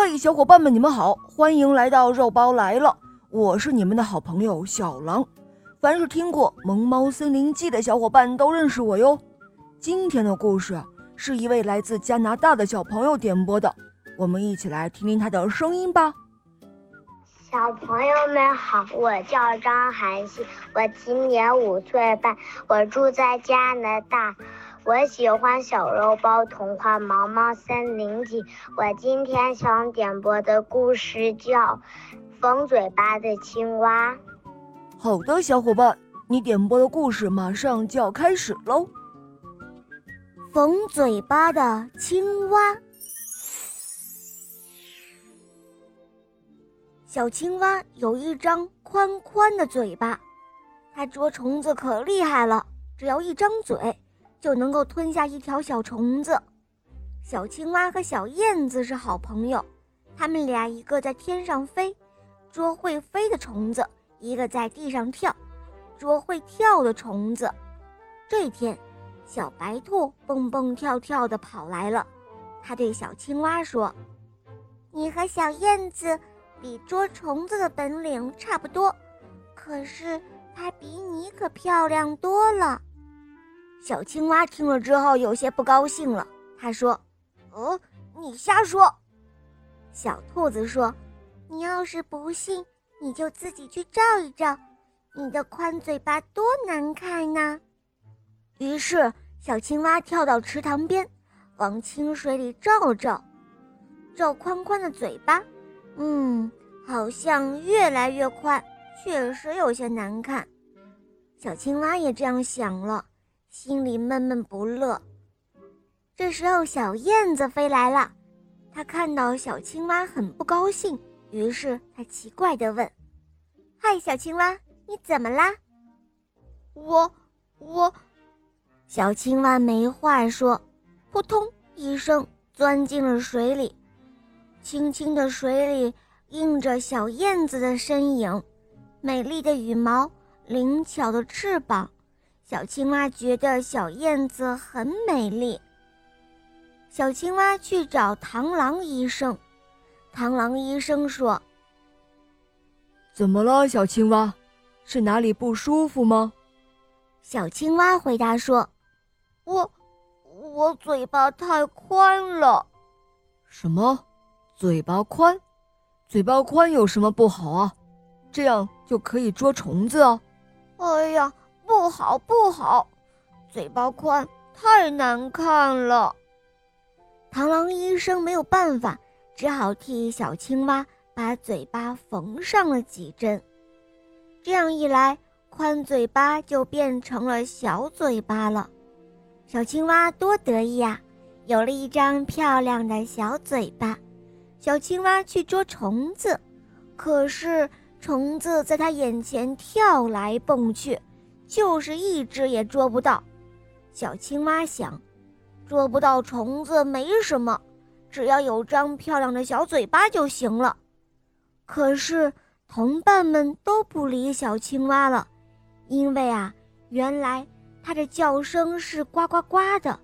嘿，小伙伴们，你们好，欢迎来到肉包来了，我是你们的好朋友小狼。凡是听过《萌猫森林记》的小伙伴都认识我哟。今天的故事是一位来自加拿大的小朋友点播的，我们一起来听听他的声音吧。小朋友们好，我叫张涵希，我今年五岁半，我住在加拿大。我喜欢小肉包童话《毛毛森林记》。我今天想点播的故事叫《缝嘴巴的青蛙》。好的，小伙伴，你点播的故事马上就要开始喽。缝嘴巴的青蛙。小青蛙有一张宽宽的嘴巴，它捉虫子可厉害了，只要一张嘴。就能够吞下一条小虫子。小青蛙和小燕子是好朋友，他们俩一个在天上飞，捉会飞的虫子；一个在地上跳，捉会跳的虫子。这天，小白兔蹦蹦跳跳地跑来了，它对小青蛙说：“你和小燕子比捉虫子的本领差不多，可是它比你可漂亮多了。”小青蛙听了之后有些不高兴了，他说：“哦，你瞎说。”小兔子说：“你要是不信，你就自己去照一照，你的宽嘴巴多难看呢。”于是，小青蛙跳到池塘边，往清水里照了照，照宽宽的嘴巴，嗯，好像越来越宽，确实有些难看。小青蛙也这样想了。心里闷闷不乐。这时候，小燕子飞来了，它看到小青蛙很不高兴，于是它奇怪地问：“嗨，小青蛙，你怎么啦？”“我……我……”小青蛙没话说，扑通一声钻进了水里。清清的水里映着小燕子的身影，美丽的羽毛，灵巧的翅膀。小青蛙觉得小燕子很美丽。小青蛙去找螳螂医生，螳螂医生说：“怎么了，小青蛙？是哪里不舒服吗？”小青蛙回答说：“我，我嘴巴太宽了。”“什么？嘴巴宽？嘴巴宽有什么不好啊？这样就可以捉虫子啊！”“哎呀！”不好不好，嘴巴宽太难看了。螳螂医生没有办法，只好替小青蛙把嘴巴缝上了几针。这样一来，宽嘴巴就变成了小嘴巴了。小青蛙多得意啊，有了一张漂亮的小嘴巴。小青蛙去捉虫子，可是虫子在它眼前跳来蹦去。就是一只也捉不到，小青蛙想，捉不到虫子没什么，只要有张漂亮的小嘴巴就行了。可是同伴们都不理小青蛙了，因为啊，原来它的叫声是呱呱呱的，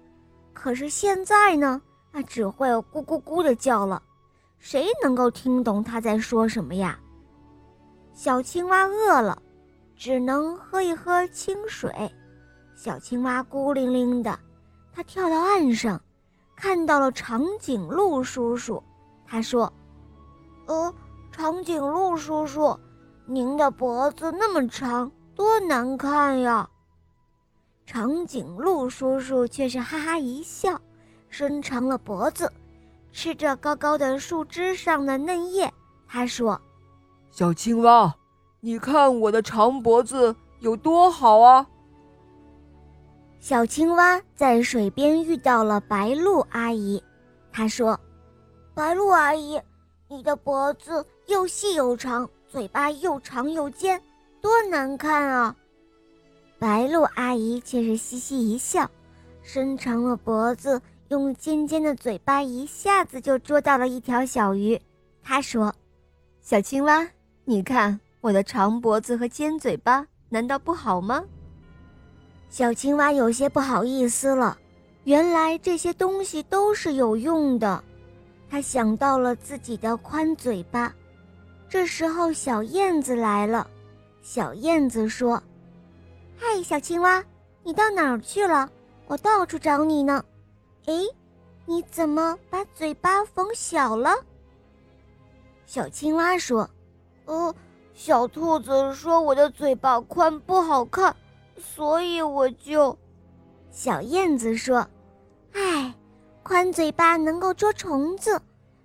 可是现在呢，它只会咕咕咕的叫了，谁能够听懂它在说什么呀？小青蛙饿了。只能喝一喝清水，小青蛙孤零零的。它跳到岸上，看到了长颈鹿叔叔。他说：“呃，长颈鹿叔叔，您的脖子那么长，多难看呀！”长颈鹿叔叔却是哈哈一笑，伸长了脖子，吃着高高的树枝上的嫩叶。他说：“小青蛙。”你看我的长脖子有多好啊！小青蛙在水边遇到了白鹭阿姨，她说：“白鹭阿姨，你的脖子又细又长，嘴巴又长又尖，多难看啊！”白鹭阿姨却是嘻嘻一笑，伸长了脖子，用尖尖的嘴巴一下子就捉到了一条小鱼。她说：“小青蛙，你看。”我的长脖子和尖嘴巴难道不好吗？小青蛙有些不好意思了。原来这些东西都是有用的。他想到了自己的宽嘴巴。这时候，小燕子来了。小燕子说：“嗨，小青蛙，你到哪儿去了？我到处找你呢。诶，你怎么把嘴巴缝小了？”小青蛙说：“呃，小兔子说我的嘴巴宽不好看，所以我就……”小燕子说：“哎，宽嘴巴能够捉虫子，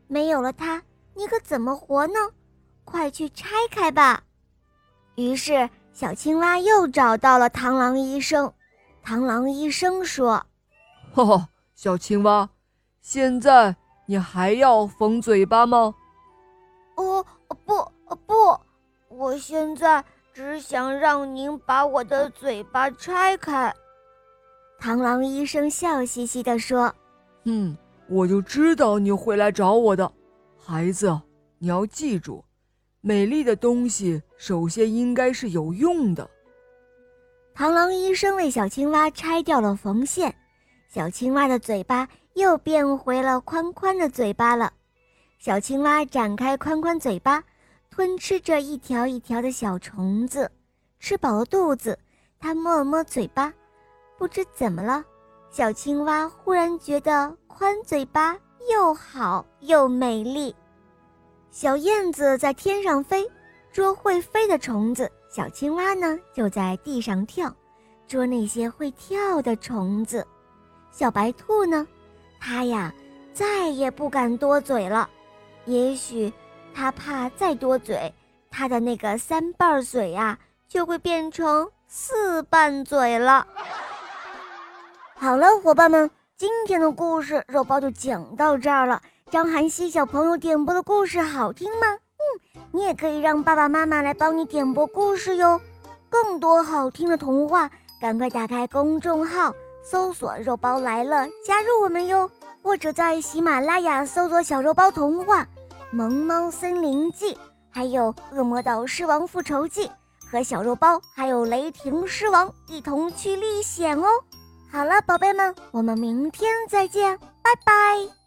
没有了它，你可怎么活呢？”快去拆开吧！于是小青蛙又找到了螳螂医生。螳螂医生说：“哈哈，小青蛙，现在你还要缝嘴巴吗？”“哦，不，不，我现在只想让您把我的嘴巴拆开。”螳螂医生笑嘻嘻地说：“嗯，我就知道你会来找我的，孩子，你要记住。”美丽的东西首先应该是有用的。螳螂医生为小青蛙拆掉了缝线，小青蛙的嘴巴又变回了宽宽的嘴巴了。小青蛙展开宽宽嘴巴，吞吃着一条一条的小虫子。吃饱了肚子，它摸了摸嘴巴，不知怎么了，小青蛙忽然觉得宽嘴巴又好又美丽。小燕子在天上飞，捉会飞的虫子；小青蛙呢，就在地上跳，捉那些会跳的虫子。小白兔呢，它呀，再也不敢多嘴了。也许他怕再多嘴，他的那个三瓣嘴呀，就会变成四瓣嘴了。好了，伙伴们，今天的故事肉包就讲到这儿了。张涵熙小朋友点播的故事好听吗？嗯，你也可以让爸爸妈妈来帮你点播故事哟。更多好听的童话，赶快打开公众号搜索“肉包来了”，加入我们哟。或者在喜马拉雅搜索“小肉包童话”、《萌猫森林记》，还有《恶魔岛狮王复仇记》，和小肉包还有雷霆狮王一同去历险哦。好了，宝贝们，我们明天再见，拜拜。